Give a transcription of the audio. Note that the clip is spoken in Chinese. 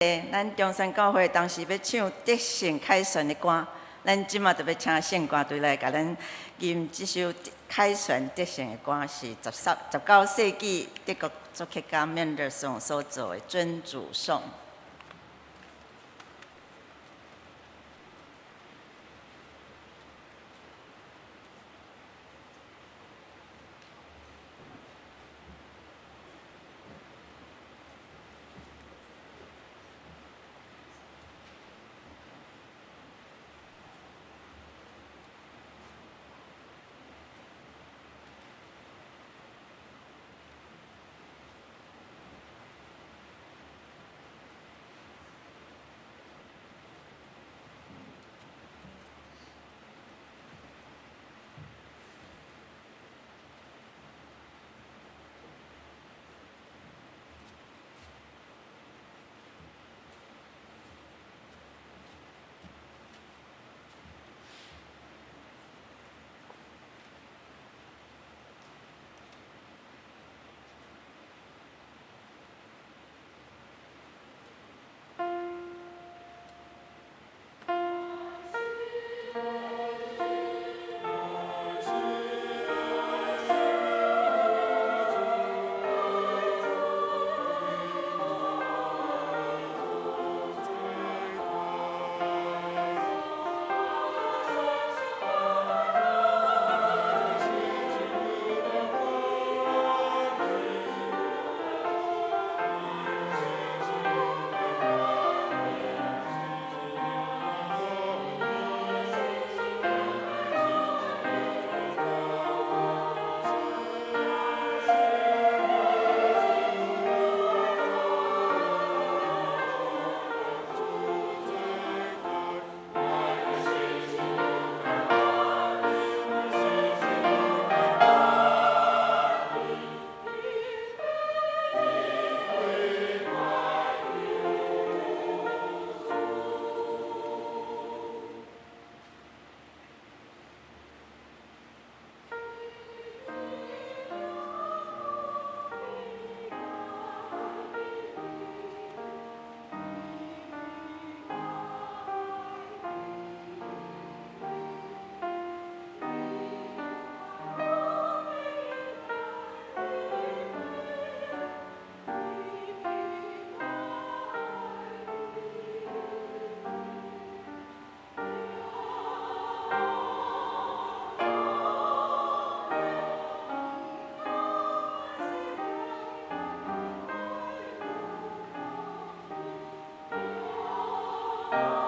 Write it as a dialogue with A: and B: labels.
A: 诶咱中山教会当时要唱德胜凯旋的歌，咱即马就要请圣歌队来甲咱吟这首凯旋德胜的歌，是十十十九世纪德国作曲家 Mendelssohn 所作的尊主颂。Bye.